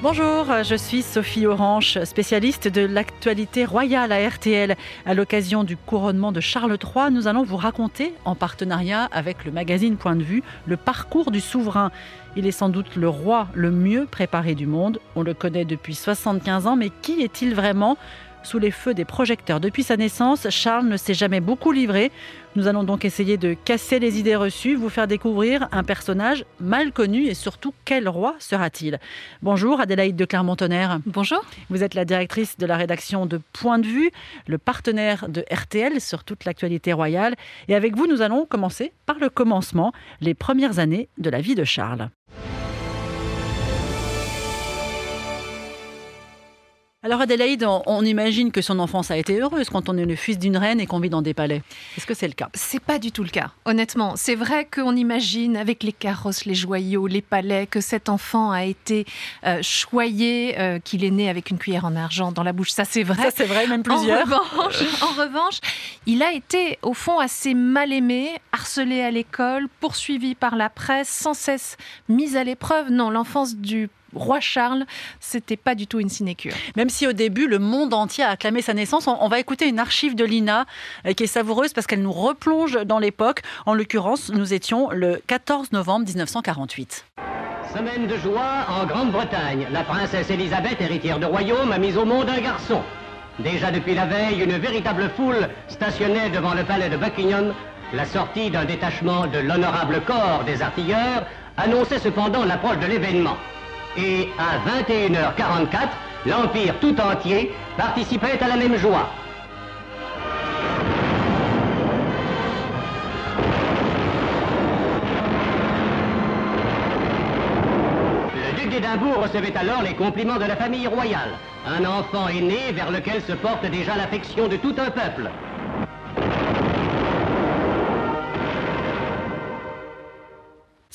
Bonjour, je suis Sophie Orange, spécialiste de l'actualité royale à RTL. À l'occasion du couronnement de Charles III, nous allons vous raconter, en partenariat avec le magazine Point de vue, le parcours du souverain. Il est sans doute le roi le mieux préparé du monde. On le connaît depuis 75 ans, mais qui est-il vraiment? Sous les feux des projecteurs depuis sa naissance, Charles ne s'est jamais beaucoup livré. Nous allons donc essayer de casser les idées reçues, vous faire découvrir un personnage mal connu et surtout quel roi sera-t-il? Bonjour Adélaïde de Clermont-Tonnerre. Bonjour. Vous êtes la directrice de la rédaction de Point de vue, le partenaire de RTL sur toute l'actualité royale. Et avec vous, nous allons commencer par le commencement, les premières années de la vie de Charles. Alors Adélaïde, on, imagine que son enfance a été heureuse quand on est le fils d'une reine et qu'on vit dans des palais. Est-ce que c'est le cas? C'est pas du tout le cas, honnêtement. C'est vrai qu'on imagine avec les carrosses, les joyaux, les palais, que cet enfant a été euh, choyé, euh, qu'il est né avec une cuillère en argent dans la bouche. Ça c'est vrai. Ça c'est vrai, même plusieurs. En revanche, en revanche, il a été au fond assez mal aimé, harcelé à l'école, poursuivi par la presse, sans cesse mis à l'épreuve. Non, l'enfance du roi Charles, c'était pas du tout une sinécure. Même si au début, le monde entier a acclamé sa naissance, on, va écouter une archive de Lina euh, qui est savoureuse parce qu'elle nous replonge dans l'époque. En l'occurrence, nous étions le 14 novembre 1948. Semaine de joie en Grande-Bretagne. La princesse Elisabeth, héritière de royaume, a mis au monde un garçon. Déjà depuis la veille, une véritable foule stationnait devant le palais de Buckingham. La sortie d'un détachement de l'honorable corps des artilleurs annonçait cependant l'approche de l'événement et à 21h44, l'Empire tout entier participait à la même joie. Le duc d'Édimbourg recevait alors les compliments de la famille royale. Un enfant est né vers lequel se porte déjà l'affection de tout un peuple.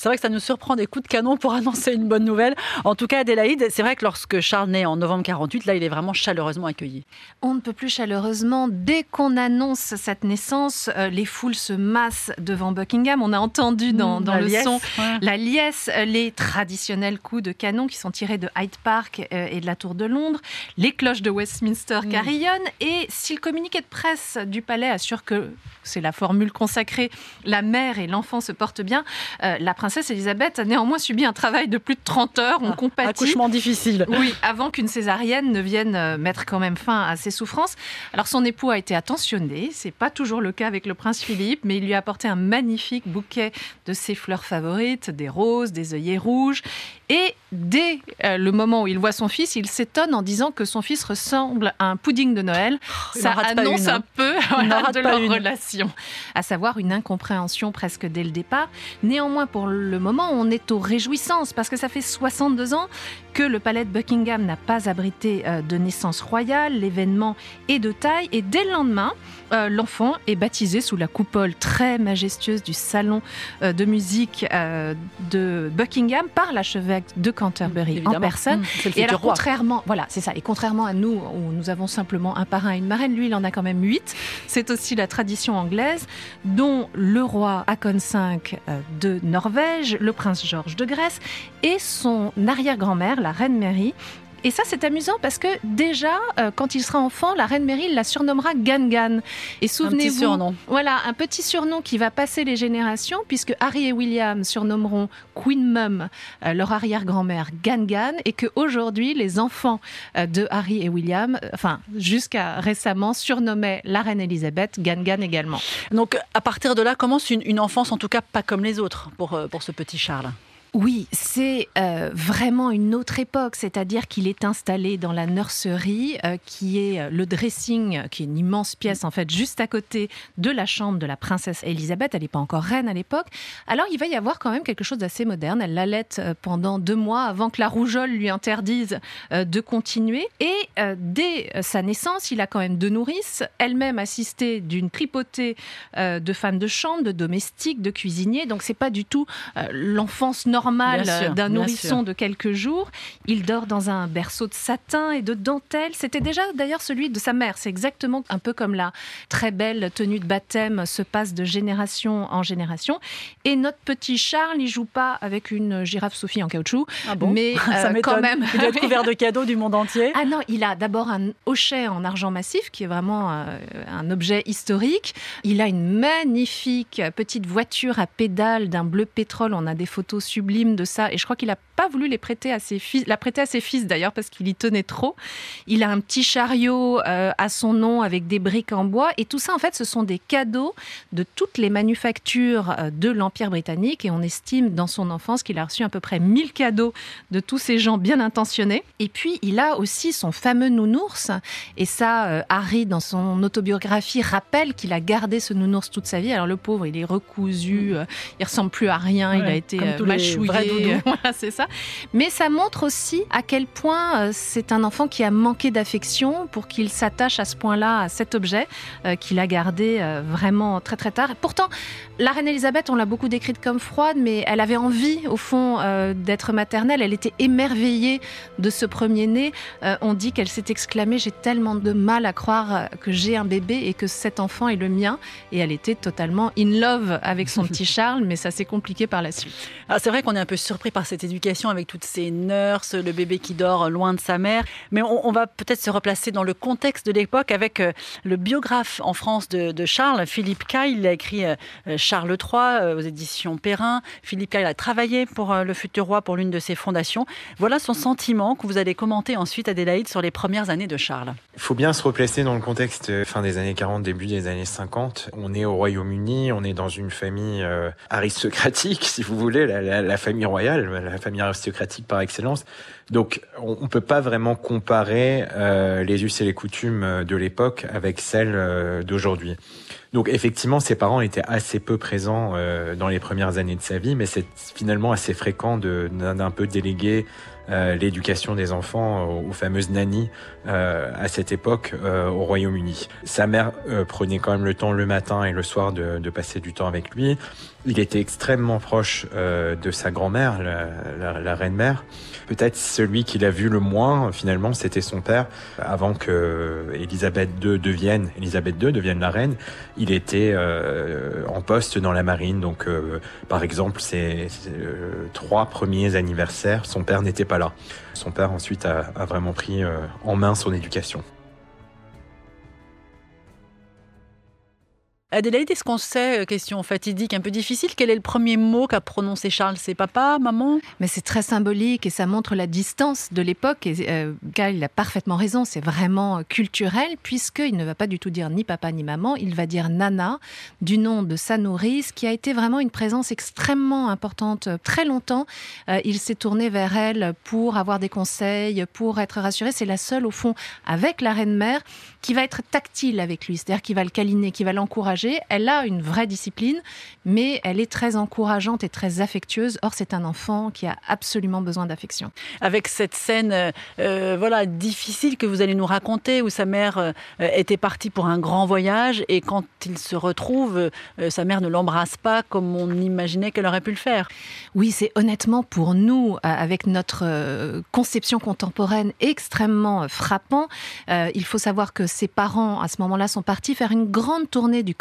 C'est vrai que ça nous surprend des coups de canon pour annoncer une bonne nouvelle. En tout cas, Adélaïde, c'est vrai que lorsque Charles naît en novembre 48, là, il est vraiment chaleureusement accueilli. On ne peut plus chaleureusement. Dès qu'on annonce cette naissance, euh, les foules se massent devant Buckingham. On a entendu dans, mmh, le son la liesse, euh, les traditionnels coups de canon qui sont tirés de Hyde Park euh, et de la Tour de Londres, les cloches de Westminster mmh. carillonnent. Et si le communiqué de presse du palais assure que c'est la formule consacrée, la mère et l'enfant se portent bien, la princesse Elisabeth a néanmoins subi un travail de plus de 30 heures. On ah, compatit. Accouchement difficile. Oui, avant qu'une césarienne ne vienne euh, mettre quand même fin à ses souffrances. Alors son époux a été attentionné. C'est pas toujours le cas avec le prince Philippe, mais il lui a apporté un magnifique bouquet de ses fleurs favorites, des roses, des œillets rouges. Et dès euh, le moment où il voit son fils, il s'étonne en disant que son fils ressemble à un pudding de Noël. Ça annonce un peu de leur relation, à savoir une incompréhension presque dès le départ. Néanmoins, pour le moment, on est aux réjouissances parce que ça fait 62 ans que le palais de Buckingham n'a pas abrité euh, de naissance royale. L'événement est de taille et dès le lendemain, euh, l'enfant est baptisé sous la coupole très majestueuse du salon euh, de musique de Buckingham par l'archevêque de Canterbury en personne. Mmh, et alors, contrairement, voilà, c'est ça. Et contrairement à nous, où nous avons simplement un parrain et une marraine, lui, il en a quand même huit. C'est aussi la tradition dont le roi Hakon V de Norvège, le prince George de Grèce et son arrière-grand-mère, la reine Mary, et ça, c'est amusant parce que déjà, euh, quand il sera enfant, la reine Mary la surnommera Gangan. Et souvenez-vous, voilà, un petit surnom qui va passer les générations, puisque Harry et William surnommeront Queen Mum, euh, leur arrière-grand-mère, Gangan, et que aujourd'hui, les enfants euh, de Harry et William, enfin jusqu'à récemment, surnommaient la reine Elisabeth Gangan également. Donc, à partir de là, commence une, une enfance, en tout cas pas comme les autres, pour, pour ce petit Charles. Oui, c'est euh, vraiment une autre époque, c'est-à-dire qu'il est installé dans la nurserie, euh, qui est euh, le dressing, qui est une immense pièce en fait, juste à côté de la chambre de la princesse Elisabeth. Elle n'est pas encore reine à l'époque. Alors il va y avoir quand même quelque chose d'assez moderne. Elle l'allait pendant deux mois avant que la rougeole lui interdise de continuer. Et dès sa naissance, il a quand même deux nourrices, elle-même assistée d'une tripotée de femmes de chambre, de domestiques, de cuisiniers. Donc c'est pas du tout l'enfance normale normal d'un nourrisson de quelques jours. Il dort dans un berceau de satin et de dentelle. C'était déjà d'ailleurs celui de sa mère. C'est exactement un peu comme la très belle tenue de baptême se passe de génération en génération. Et notre petit Charles, il joue pas avec une girafe Sophie en caoutchouc, ah bon mais Ça euh, quand même. Il doit être couvert de cadeaux du monde entier. Ah non, il a d'abord un hochet en argent massif qui est vraiment euh, un objet historique. Il a une magnifique petite voiture à pédales d'un bleu pétrole. On a des photos sublimes de ça et je crois qu'il n'a pas voulu les prêter à ses fils, la prêter à ses fils d'ailleurs parce qu'il y tenait trop. Il a un petit chariot euh, à son nom avec des briques en bois et tout ça en fait ce sont des cadeaux de toutes les manufactures euh, de l'Empire britannique et on estime dans son enfance qu'il a reçu à peu près 1000 cadeaux de tous ces gens bien intentionnés. Et puis il a aussi son fameux nounours et ça euh, Harry dans son autobiographie rappelle qu'il a gardé ce nounours toute sa vie. Alors le pauvre il est recousu, il ressemble plus à rien, il a été mâchouillé, voilà, c'est ça. Mais ça montre aussi à quel point euh, c'est un enfant qui a manqué d'affection pour qu'il s'attache à ce point-là à cet objet euh, qu'il a gardé euh, vraiment très très tard. pourtant, la reine Elisabeth, on l'a beaucoup décrite comme froide, mais elle avait envie, au fond, d'être maternelle. Elle était émerveillée de ce premier-né. on dit qu'elle s'est exclamée J'ai tellement de mal à croire que j'ai un bébé et que cet enfant est le mien. Et elle était totalement in love avec son petit Charles, mais ça s'est compliqué par la suite. Ah, c'est vrai qu'on un peu surpris par cette éducation avec toutes ces nurses, le bébé qui dort loin de sa mère. Mais on, va peut-être se replacer dans le contexte de l'époque avec euh, le biographe en France de, Charles, Philippe Caille. Il a écrit euh, Charles III euh, aux éditions Perrin. Philippe Caille a travaillé pour le futur roi pour l'une de ses fondations. Voilà son sentiment que vous allez commenter ensuite, Adélaïde, sur les premières années de Charles. Il faut bien se replacer dans le contexte fin des années 40, début des années 50. On est au Royaume-Uni, on est dans une famille aristocratique, si vous voulez, la famille royale, la famille aristocratique par excellence. Donc, on ne peut pas vraiment comparer euh, les us et les coutumes euh, de l'époque avec celles euh, d'aujourd'hui. Donc, effectivement, ses parents étaient assez peu présents dans les premières années de sa vie, mais c'est finalement assez fréquent d'un peu déléguer l'éducation des enfants aux, fameuses nannies à cette époque au Royaume-Uni. Sa mère prenait quand même le temps le matin et le soir de, de passer du temps avec lui. Il était extrêmement proche de sa grand-mère, la, la, la reine-mère. Peut-être celui qu'il a vu le moins, finalement, c'était son père. Avant que Elisabeth II devienne, Elisabeth II devienne la reine, il était euh, en poste dans la marine. Donc, euh, par exemple, ses, euh, trois premiers anniversaires, son père n'était pas là. Son père ensuite a, a vraiment pris en main son éducation. Adélaïde, est-ce qu'on sait, euh, question fatidique un peu difficile, quel est le premier mot qu'a prononcé Charles? C'est papa, maman? Mais c'est très symbolique et ça montre la distance de l'époque. Et euh, il a parfaitement raison, c'est vraiment euh, culturel, puisqu'il ne va pas du tout dire ni papa ni maman, il va dire Nana, du nom de sa nourrice, qui a été vraiment une présence extrêmement importante très longtemps. il s'est tourné vers elle pour avoir des conseils, pour être rassuré. C'est la seule, au fond, avec la reine-mère, qui va être tactile avec lui, c'est-à-dire qui va le câliner, qui va l'encourager elle a une vraie discipline, mais elle est très encourageante et très affectueuse. Or, c'est un enfant qui a absolument besoin d'affection. Avec cette scène euh, euh, voilà, difficile que vous allez nous raconter, où sa mère euh, était partie pour un grand voyage, et quand il se retrouve, sa mère ne l'embrasse pas comme on imaginait qu'elle aurait pu le faire. Oui, c'est honnêtement pour nous, avec notre conception contemporaine extrêmement frappant. il faut savoir que ses parents, à ce moment-là, sont partis faire une grande tournée du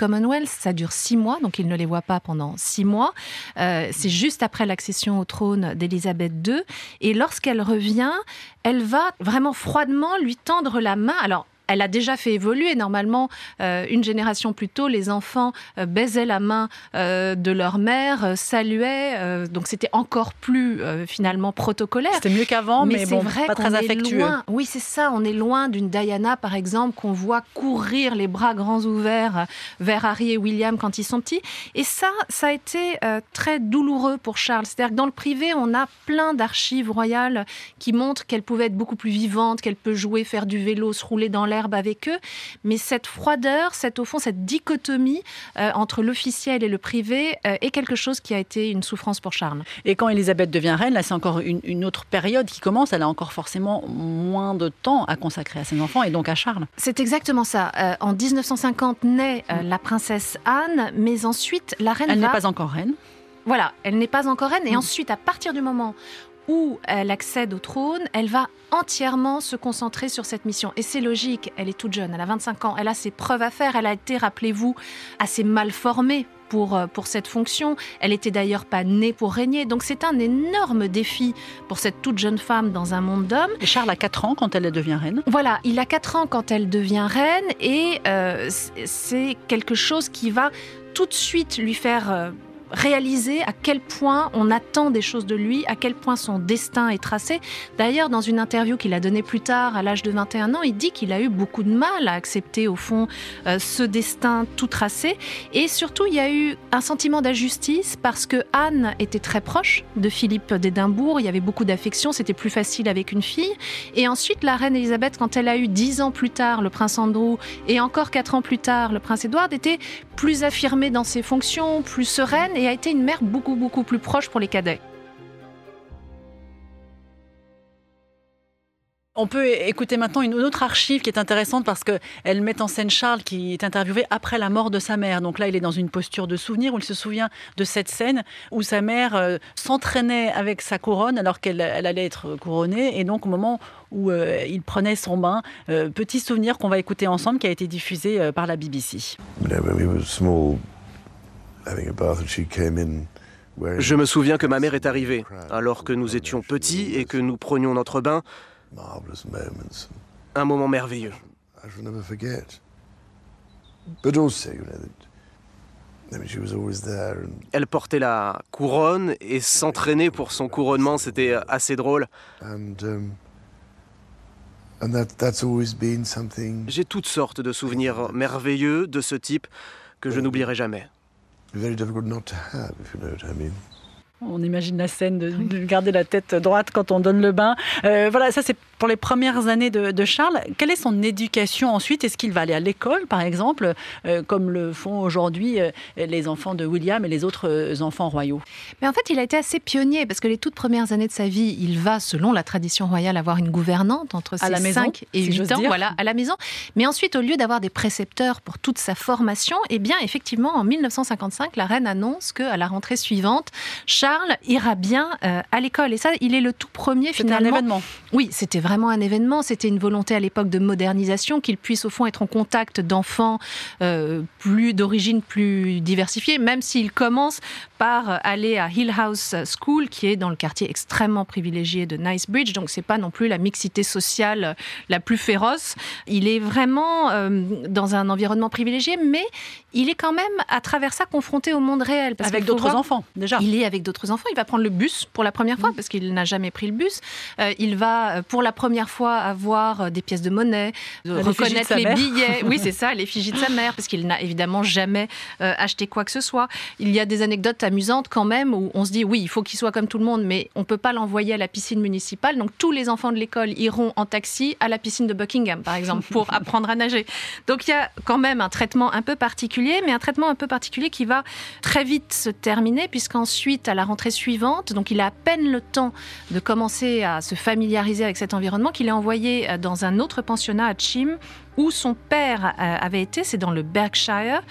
Ça dure six mois, donc il ne les voit pas pendant six mois. Euh, c'est juste après l'accession au trône d'Élisabeth II. Et lorsqu'elle revient, elle va vraiment froidement lui tendre la main. Alors, elle a déjà fait évoluer. Normalement, euh, une génération plus tôt, les enfants euh, baisaient la main euh, de leur mère, saluaient. donc c'était encore plus finalement protocolaire. C'était mieux qu'avant, mais, bon, vrai pas très affectueux. oui, c'est ça. On est loin d'une Diana, par exemple, qu'on voit courir les bras grands ouverts vers Harry et William quand ils sont petits. Et ça, ça a été très douloureux pour Charles. C'est-à-dire que dans le privé, on a plein d'archives royales qui montrent qu'elle pouvait être beaucoup plus vivante, qu'elle peut jouer, faire du vélo, se rouler dans l'air avec eux. Mais cette froideur, cette, au fond, cette dichotomie euh, entre l'officiel et le privé euh, est quelque chose qui a été une souffrance pour Charles. Et quand Elisabeth devient reine, là, c'est encore une, autre période qui commence. Elle a encore forcément moins de temps à consacrer à ses enfants et donc à Charles. C'est exactement ça. Euh, en 1950 naît la princesse Anne, mais ensuite la reine. Elle n'est pas encore reine. Voilà, elle n'est pas encore reine. Et mm. ensuite, à partir du moment où elle accède au trône, elle va entièrement se concentrer sur cette mission. Et c'est logique, elle est toute jeune, elle a 25 ans, elle a ses preuves à faire, elle a été, rappelez-vous, assez mal formée pour, euh, pour cette fonction. Elle était d'ailleurs pas née pour régner. Donc c'est un énorme défi pour cette toute jeune femme dans un monde d'hommes. Et Charles a 4 ans quand elle devient reine. Voilà, il a 4 ans quand elle devient reine et euh, c'est quelque chose qui va tout de suite lui faire... Euh, réaliser à quel point on attend des choses de lui, à quel point son destin est tracé. D'ailleurs, dans une interview qu'il a donnée plus tard, à l'âge de 21 ans, il dit qu'il a eu beaucoup de mal à accepter, au fond, euh, ce destin tout tracé. Et surtout, il y a eu un sentiment d'injustice parce que Anne était très proche de Philippe d'Édimbourg. Il y avait beaucoup d'affection, c'était plus facile avec une fille. Et ensuite, la reine Elisabeth, quand elle a eu dix ans plus tard le prince Andrew et encore quatre ans plus tard le prince Édouard, était plus affirmée dans ses fonctions, plus sereine et a été une mère beaucoup beaucoup plus proche pour les cadets. On peut écouter maintenant une autre archive qui est intéressante parce qu'elle met en scène Charles qui est interviewé après la mort de sa mère. Donc là, il est dans une posture de souvenir où il se souvient de cette scène où sa mère euh, s'entraînait avec sa couronne alors qu'elle allait être couronnée. Et donc au moment où euh, il prenait son bain, euh, petit souvenir qu'on va écouter ensemble qui a été diffusé par la BBC. Je me souviens que ma mère est arrivée alors que nous étions petits et que nous prenions notre bain. Un moment merveilleux. Elle portait la couronne et s'entraînait pour son couronnement, c'était assez drôle. Um, J'ai toutes sortes de souvenirs merveilleux de ce type que je n'oublierai jamais. On imagine la scène de, garder la tête droite quand on donne le bain. Euh, voilà, ça c'est pour les premières années de, Charles. Quelle est son éducation ensuite? Est-ce qu'il va aller à l'école, par exemple, euh, comme le font aujourd'hui euh, les enfants de William et les autres enfants royaux? Mais en fait, il a été assez pionnier parce que les toutes premières années de sa vie, il va, selon la tradition royale, avoir une gouvernante entre ses 5 et 8 ans, voilà, à la maison. Mais ensuite, au lieu d'avoir des précepteurs pour toute sa formation, eh bien, effectivement, en 1955, la reine annonce qu'à la rentrée suivante, Charles ira bien euh, à l'école. Et ça, il est le tout premier finalement. un événement. Oui, c'était vraiment un événement. C'était une volonté à l'époque de modernisation, qu'il puisse au fond être en contact d'enfants euh, plus d'origine plus diversifiée, même s'il commence par aller à Hill House School, qui est dans le quartier extrêmement privilégié de Nicebridge. Donc, c'est pas non plus la mixité sociale la plus féroce. Il est vraiment euh, dans un environnement privilégié, mais il est quand même à travers ça confronté au monde réel. Parce avec d'autres enfants, déjà. Il est avec d'autres enfants. Il va prendre le bus pour la première fois mm. parce qu'il n'a jamais pris le bus. Euh, il va pour la première fois avoir euh, des pièces de monnaie, reconnaître les billets. oui, c'est ça, l'effigie de sa mère parce qu'il n'a évidemment jamais acheté quoi que ce soit. Il y a des anecdotes amusantes quand même où on se dit oui, il faut qu'il soit comme tout le monde, mais on peut pas l'envoyer à la piscine municipale. Donc tous les enfants de l'école iront en taxi à la piscine de Buckingham, par exemple, pour apprendre à nager. Donc il y a quand même un traitement un peu particulier, mais un traitement un peu particulier qui va très vite se terminer puisqu'ensuite à la rentrée suivante, donc il a à peine le temps de commencer à se familiariser avec cet environnement, qu'il est envoyé euh, dans un autre pensionnat à Chim, où son père euh, avait été, c'est dans le Berkshire.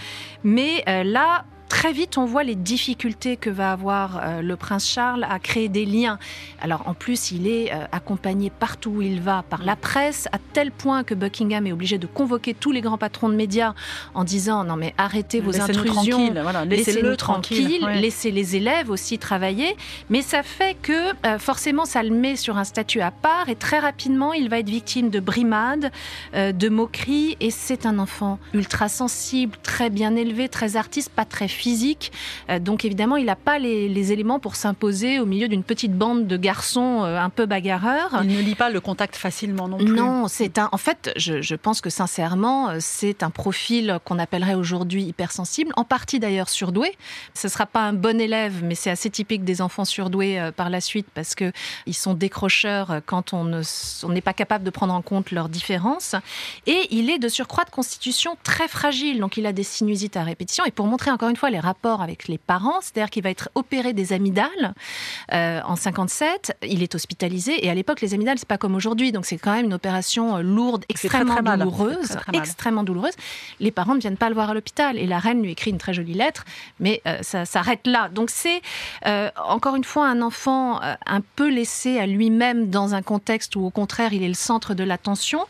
Mais euh, là, très vite, on voit les difficultés que va avoir euh, le prince Charles à créer des liens. Alors en plus, il est euh, accompagné partout où il va par la presse, à tel point que Buckingham est obligé de convoquer tous les grands patrons de médias en disant non mais arrêtez vos intrusions, laissez-le tranquille, laissez les élèves aussi travailler. Mais ça fait que euh, forcément, ça le met sur un statut à part et très rapidement, il va être victime de brimades, de moqueries et c'est un enfant ultra sensible, très bien élevé, très artiste, pas très physique. Euh, donc évidemment, il n'a pas les, éléments pour s'imposer au milieu d'une petite bande de garçons euh, un peu bagarreurs. Il ne lit pas le contact facilement non plus. Non, c'est un. En fait, je, pense que sincèrement, euh, c'est un profil qu'on appellerait aujourd'hui hypersensible, en partie d'ailleurs surdoué. Ce ne sera pas un bon élève, mais c'est assez typique des enfants surdoués par la suite parce que ils sont décrocheurs quand on n'est pas capable de prendre en compte leurs différences. Et il est de surcroît de constitution très fragile, donc il a des sinusites à répétition. Et pour montrer encore une fois les rapports avec les parents, c'est-à-dire qu'il va être opéré des amygdales euh, en 57. Il est hospitalisé et à l'époque, les amygdales, c'est pas comme aujourd'hui, donc c'est quand même une opération euh, lourde, extrêmement douloureuse, extrêmement douloureuse. Les parents ne viennent pas le voir à l'hôpital et la reine lui écrit une très jolie lettre, mais euh, ça s'arrête là. Donc c'est encore une fois un enfant un peu laissé à lui-même dans un contexte où au contraire il est le centre de l'attention.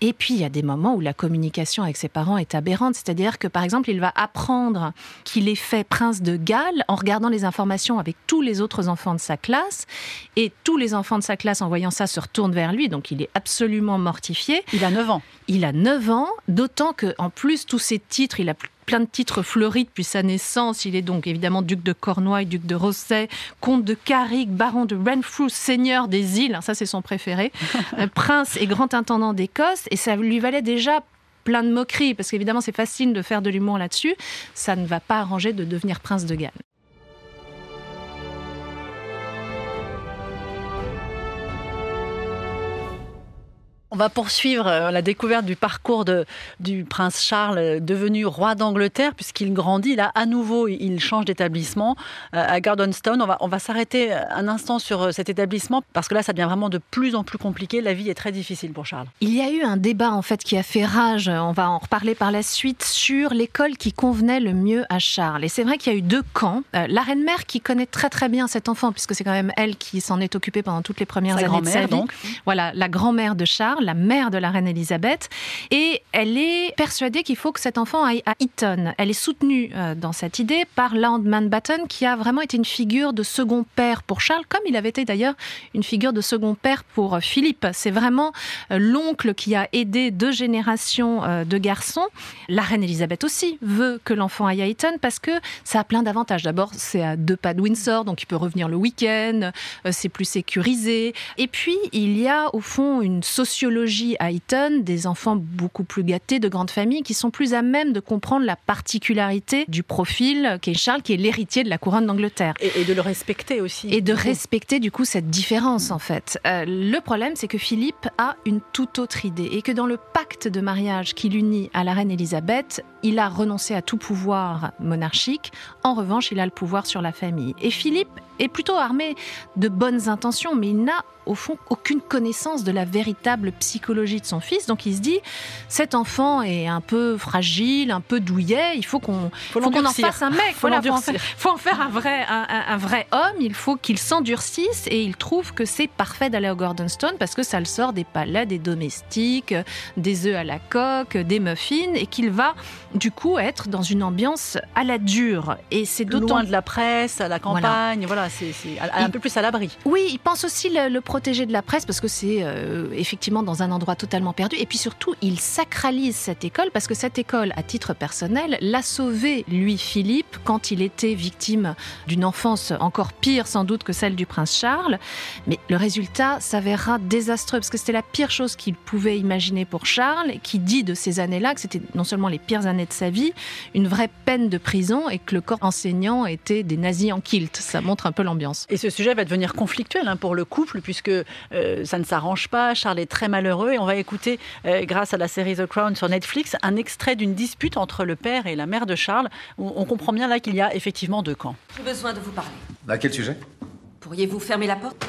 Et puis il y a des moments où la communication avec ses parents est aberrante, c'est-à-dire que par exemple il va apprendre qu'il est fait prince de Galles en regardant les informations avec tous les autres enfants de sa classe, et tous les enfants de sa classe en voyant ça se retournent vers lui, donc il est absolument mortifié. Il a 9 ans. Il a 9 ans, d'autant que en plus tous ces titres, il a plein de titres fleuris depuis sa naissance. Il est donc évidemment duc de Cornouailles, duc de Rosset, comte de Carrick, baron de Renfrew, seigneur des îles, ça c'est son préféré, euh, prince et grand intendant d'Écosse, et ça lui valait déjà plein de moqueries, parce qu'évidemment c'est facile de faire de l'humour là-dessus, ça ne va pas arranger de devenir prince de Galles. On va poursuivre euh, la découverte du parcours de, du prince Charles euh, devenu roi d'Angleterre puisqu'il grandit. Là, à nouveau, il change d'établissement euh, à Gordonstone. On va, on va s'arrêter un instant sur cet établissement parce que là, ça devient vraiment de plus en plus compliqué. La vie est très difficile pour Charles. Il y a eu un débat en fait qui a fait rage. On va en reparler par la suite sur l'école qui convenait le mieux à Charles. Et c'est vrai qu'il y a eu deux camps. la reine mère qui connaît très très bien cet enfant puisque c'est quand même elle qui s'en est occupée pendant toutes les premières années de sa vie. Donc. Voilà, la grand-mère de Charles la mère de la reine Elisabeth, et elle est persuadée qu'il faut que cet enfant aille à Eton. Elle est soutenue euh, dans cette idée par Lord Mountbatten, qui a vraiment été une figure de second père pour Charles, comme il avait été d'ailleurs une figure de second père pour euh, Philippe. C'est vraiment euh, l'oncle qui a aidé deux générations de garçons. La reine Elisabeth aussi veut que l'enfant aille à Eton parce que ça a plein d'avantages. D'abord, c'est à deux pas de Windsor, donc il peut revenir le week-end, c'est plus sécurisé. Et puis, il y a au fond une sociologie à Eton, des enfants beaucoup plus gâtés, de grandes familles, qui sont plus à même de comprendre la particularité du profil qu'est Charles, qui est l'héritier de la couronne d'Angleterre. Et, de le respecter aussi. Et de respecter du coup cette différence en fait. Euh, le problème, c'est que Philippe a une toute autre idée et que dans le pacte de mariage qui l'unit à la reine Élisabeth, il a renoncé à tout pouvoir monarchique. En revanche, il a le pouvoir sur la famille. Et Philippe est plutôt armé de bonnes intentions, mais il n'a au fond aucune connaissance de la véritable psychologie de son fils. Donc il se dit, cet enfant est un peu fragile, un peu douillet, il faut qu'on faut, en fasse un mec, il faut, faut, en faire un vrai, un, vrai homme, il faut qu'il s'endurcisse et il trouve que c'est parfait d'aller au Gordonstone parce que ça le sort des palais, des domestiques, des œufs à la coque, des muffins et qu'il va du coup être dans une ambiance à la dure. Et c'est d'autant... Loin de la presse, à la campagne, voilà c'est un peu plus à l'abri. Oui, il pense aussi le, protéger de la presse parce que c'est euh, effectivement dans un endroit totalement perdu. Et puis surtout, il sacralise cette école parce que cette école, à titre personnel, l'a sauvé, lui, Philippe, quand il était victime d'une enfance encore pire sans doute que celle du prince Charles. Mais le résultat s'avérera désastreux parce que c'était la pire chose qu'il pouvait imaginer pour Charles, qui dit de ces années-là que c'était non seulement les pires années de sa vie, une vraie peine de prison et que le corps enseignant était des nazis en kilt. Ça montre un peu l'ambiance. Et ce sujet va devenir conflictuel hein, pour le couple, puisque euh, ça ne s'arrange pas. Charles est très malheureux. Et on va écouter, euh, grâce à la série The Crown sur Netflix, un extrait d'une dispute entre le père et la mère de Charles. On, on comprend bien là qu'il y a effectivement deux camps. J'ai besoin de vous parler. À quel sujet? Pourriez-vous fermer la porte?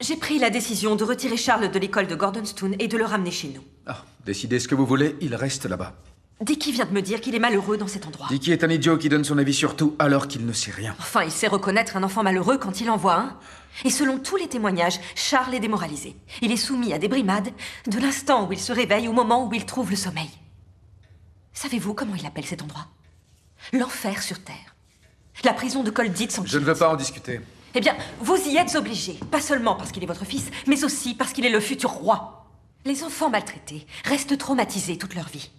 J'ai pris la décision de retirer Charles de l'école de Gordonstoun et de le ramener chez nous. Ah, décidez ce que vous voulez, il reste là-bas. Dicky vient de me dire qu'il est malheureux dans cet endroit. Dicky est un idiot qui donne son avis sur tout alors qu'il ne sait rien. Enfin, il sait reconnaître un enfant malheureux quand il en voit un. Et selon tous les témoignages, Charles est démoralisé. Il est soumis à des brimades de l'instant où il se réveille au moment où il trouve le sommeil. Savez-vous comment il appelle cet endroit? L'enfer sur Terre. La prison de Colditz sans Je ne veux pas en discuter. Eh bien, vous y êtes obligé. Pas seulement parce qu'il est votre fils, mais aussi parce qu'il est le futur roi. Les enfants maltraités restent traumatisés toute leur vie.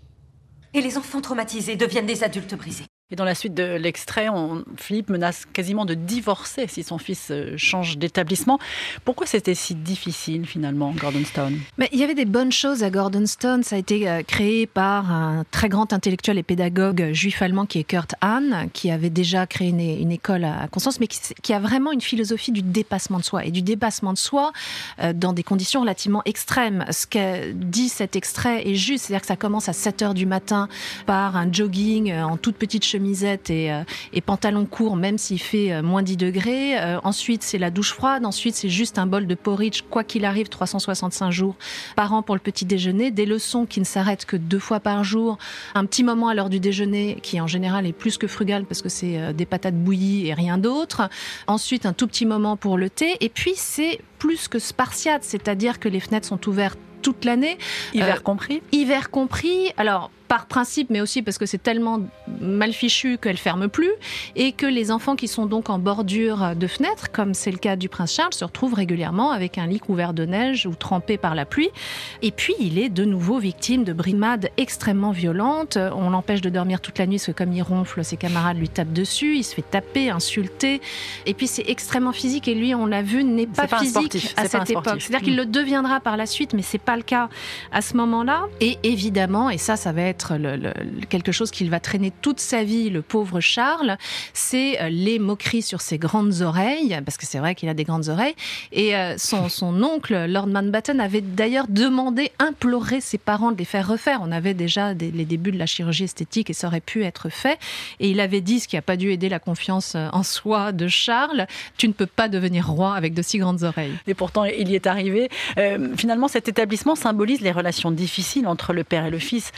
Et les enfants traumatisés deviennent des adultes brisés. Et dans la suite de l'extrait, Philippe menace quasiment de divorcer si son fils euh, change d'établissement. Pourquoi c'était si difficile finalement, Gordonstone Mais Il y avait des bonnes choses à Gordonstone. Ça a été euh, créé par un très grand intellectuel et pédagogue juif allemand qui est Kurt Hahn, qui avait déjà créé une, école à Constance, mais qui, a vraiment une philosophie du dépassement de soi. Et du dépassement de soi euh, dans des conditions relativement extrêmes. Ce que dit cet extrait est juste, c'est-à-dire que ça commence à 7 h du matin par un jogging en toute petite chemisette et, euh, et pantalon court, même s'il fait euh, moins 10 degrés. Euh, ensuite, c'est la douche froide. Ensuite, c'est juste un bol de porridge, quoi qu'il arrive, 365 jours par an pour le petit déjeuner. Des leçons qui ne s'arrêtent que deux fois par jour. Un petit moment à l'heure du déjeuner, qui en général est plus que frugal parce que c'est des patates bouillies et rien d'autre. Ensuite, un tout petit moment pour le thé. Et puis, c'est plus que spartiate, c'est-à-dire que les fenêtres sont ouvertes toute l'année. Hiver compris Hiver compris. Alors, par principe, mais aussi parce que c'est tellement mal fichu qu'elle ferme plus, et que les enfants qui sont donc en bordure de fenêtre, comme c'est le cas du prince Charles, se retrouvent régulièrement avec un lit couvert de neige ou trempé par la pluie. Et puis, il est de nouveau victime de brimades extrêmement violentes. On l'empêche de dormir toute la nuit parce que comme il ronfle, ses camarades lui tapent dessus, il se fait taper, insulter. Et puis, c'est extrêmement physique, et lui, on l'a vu, n'est pas, physique à cette époque. C'est-à-dire qu'il le deviendra par la suite, mais c'est pas le cas à ce moment-là. Et évidemment, et ça, ça va être quelque chose qu'il va traîner toute sa vie, le pauvre Charles, c'est euh, les moqueries sur ses grandes oreilles, parce que c'est vrai qu'il a des grandes oreilles. Et euh, son, son oncle, Lord Mountbatten, avait d'ailleurs demandé, imploré ses parents de les faire refaire. On avait déjà les débuts de la chirurgie esthétique et ça aurait pu être fait. Et il avait dit, ce qui n'a pas dû aider la confiance euh, en soi de Charles, tu ne peux pas devenir roi avec de si grandes oreilles. Et pourtant, il y est arrivé. finalement, cet établissement symbolise les relations difficiles entre le père et le fils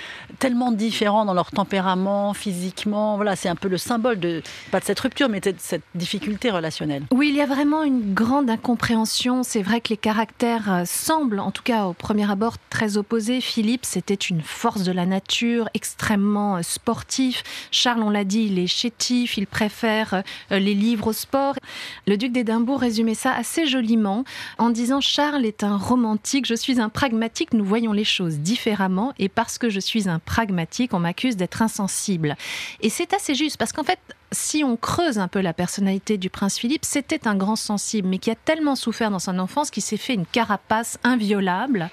tellement différents dans leur tempérament, physiquement. Voilà, c'est un peu le symbole de, pas de cette rupture, mais de cette difficulté relationnelle. Oui, il y a vraiment une grande incompréhension. C'est vrai que les caractères euh, semblent, en tout cas au premier abord, très opposés. Philippe, c'était une force de la nature, extrêmement euh, sportif. Charles, on l'a dit, il est chétif, il préfère euh, les livres au sport. Le duc d'Édimbourg résumait ça assez joliment en disant Charles est un romantique, je suis un pragmatique, nous voyons les choses différemment et parce que je suis un pragmatique, on m'accuse d'être insensible. Et c'est assez juste parce qu'en fait, si on creuse un peu la personnalité du prince Philippe, c'était un grand sensible, mais qui a tellement souffert dans son enfance qu'il s'est fait une carapace inviolable.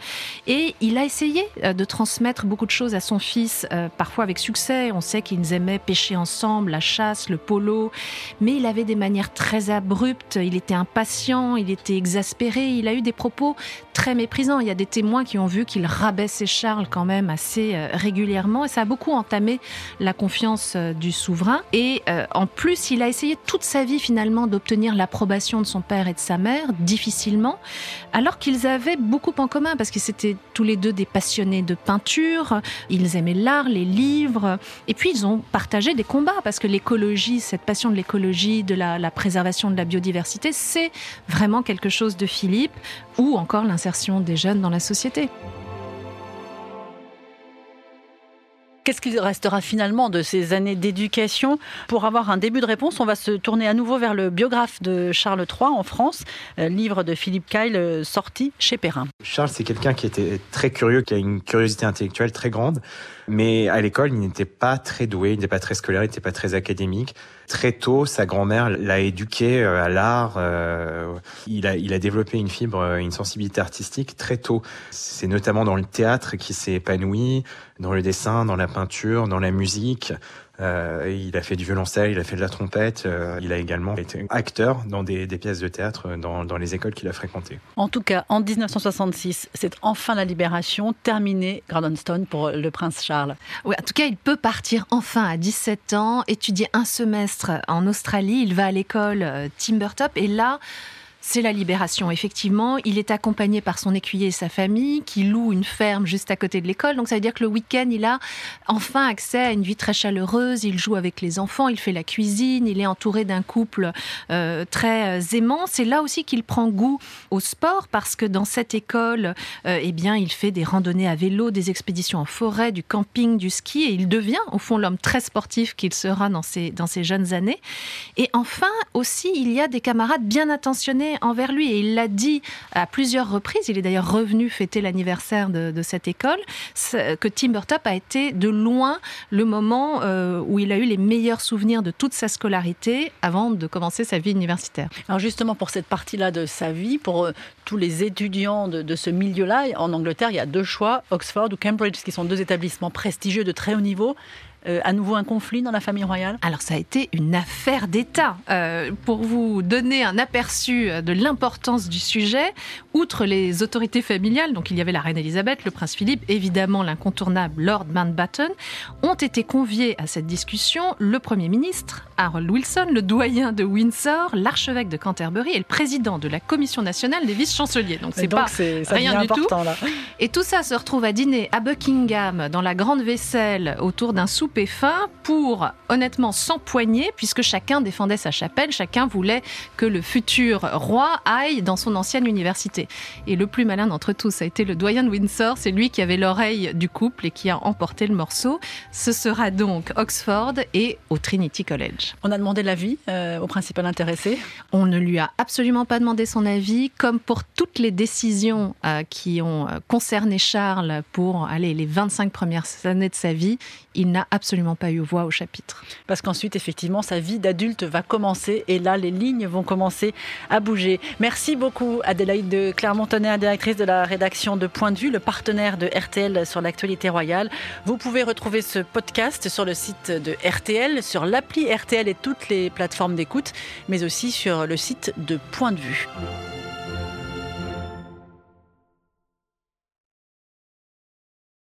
Et il a essayé euh, de transmettre beaucoup de choses à son fils, euh, parfois avec succès. On sait qu'ils aimaient pêcher ensemble, la chasse, le polo, mais il avait des manières très abruptes, il était impatient, il était exaspéré, il a eu des propos très méprisants. Il y a des témoins qui ont vu qu'il rabaissait Charles quand même assez euh, régulièrement, et ça a beaucoup entamé la confiance du souverain. Et en plus, il a essayé toute sa vie finalement d'obtenir l'approbation de son père et de sa mère, difficilement, alors qu'ils avaient beaucoup en commun parce qu'ils étaient tous les deux des passionnés de peinture, ils aimaient l'art, les livres, et puis ils ont partagé des combats parce que l'écologie, cette passion de l'écologie, de la, la préservation de la biodiversité, c'est vraiment quelque chose de Philippe, ou encore l'insertion des jeunes dans la société. Qu'est-ce qu'il restera finalement de ces années d'éducation Pour avoir un début de réponse, on va se tourner à nouveau vers le biographe de Charles III en France, euh, livre de Philippe Kyle euh, sorti chez Perrin. Charles, c'est quelqu'un qui était très curieux, qui a une curiosité intellectuelle très grande. Mais à l'école, il n'était pas très doué, il n'était pas très scolaire, il n'était pas très académique. Très tôt, sa grand-mère l'a éduqué euh, à l'art. Euh, il, a, il a développé une fibre, euh, une sensibilité artistique très tôt. C'est notamment dans le théâtre qu'il s'est épanoui, dans le dessin, dans la peinture, dans la musique. Euh, il a fait du violoncelle, il a fait de la trompette. Euh, il a également été acteur dans des, des pièces de théâtre dans, dans les écoles qu'il a fréquentées. En tout cas, en 1966, c'est enfin la libération, terminée Stone pour le prince Charles. Oui, en tout cas, il peut partir enfin à 17 ans, étudier un semestre en Australie. Il va à l'école euh, Timbertop et là, c'est la libération, effectivement. Il est accompagné par son écuyer et sa famille, qui loue une ferme juste à côté de l'école. Donc ça veut dire que le week-end, il a enfin accès à une vie très chaleureuse. Il joue avec les enfants, il fait la cuisine, il est entouré d'un couple euh, très euh, aimant. C'est là aussi qu'il prend goût au sport, parce que dans cette école, euh, eh bien, il fait des randonnées à vélo, des expéditions en forêt, du camping, du ski, et il devient, au fond, l'homme très sportif qu'il sera dans ses, dans ses jeunes années. Et enfin, aussi, il y a des camarades bien intentionnés envers lui. Et il l'a dit à plusieurs reprises, il est d'ailleurs revenu fêter l'anniversaire de, cette école, que Timbertop a été de loin le moment euh, où il a eu les meilleurs souvenirs de toute sa scolarité avant de commencer sa vie universitaire. Alors justement, pour cette partie-là de sa vie, pour euh, tous les étudiants de, de ce milieu-là, en Angleterre, il y a deux choix, Oxford ou Cambridge, qui sont deux établissements prestigieux de très haut niveau. Euh, à nouveau un conflit dans la famille royale? Alors ça a été une affaire d'État. Euh, pour vous donner un aperçu de l'importance du sujet, outre les autorités familiales, donc il y avait la reine Elisabeth, le prince Philippe, évidemment l'incontournable Lord Mountbatten, ont été conviés à cette discussion le Premier ministre, Harold Wilson, le doyen de Windsor, l'archevêque de Canterbury et le président de la Commission nationale des vice-chanceliers. Donc c'est pas rien du tout. Là. Et tout ça se retrouve à dîner à Buckingham dans la grande vaisselle autour d'un souper fin pour honnêtement s'empoigner puisque chacun défendait sa chapelle, chacun voulait que le futur roi aille dans son ancienne université. Et le plus malin d'entre tous a été le doyen de Windsor, c'est lui qui avait l'oreille du couple et qui a emporté le morceau. Ce sera donc Oxford et au Trinity College. On a demandé l'avis euh, au principal intéressé On ne lui a absolument pas demandé son avis, comme pour toutes les décisions euh, qui ont concerné Charles pour aller les 25 premières années de sa vie, il n'a absolument pas eu voix au chapitre. Parce qu'ensuite, effectivement, sa vie d'adulte va commencer et là, les lignes vont commencer à bouger. Merci beaucoup, Adélaïde de Clermont-Tonnerre, directrice de la rédaction de Point de vue, le partenaire de RTL sur l'actualité royale. Vous pouvez retrouver ce podcast sur le site de RTL, sur l'appli RTL et toutes les plateformes d'écoute, mais aussi sur le site de Point de vue.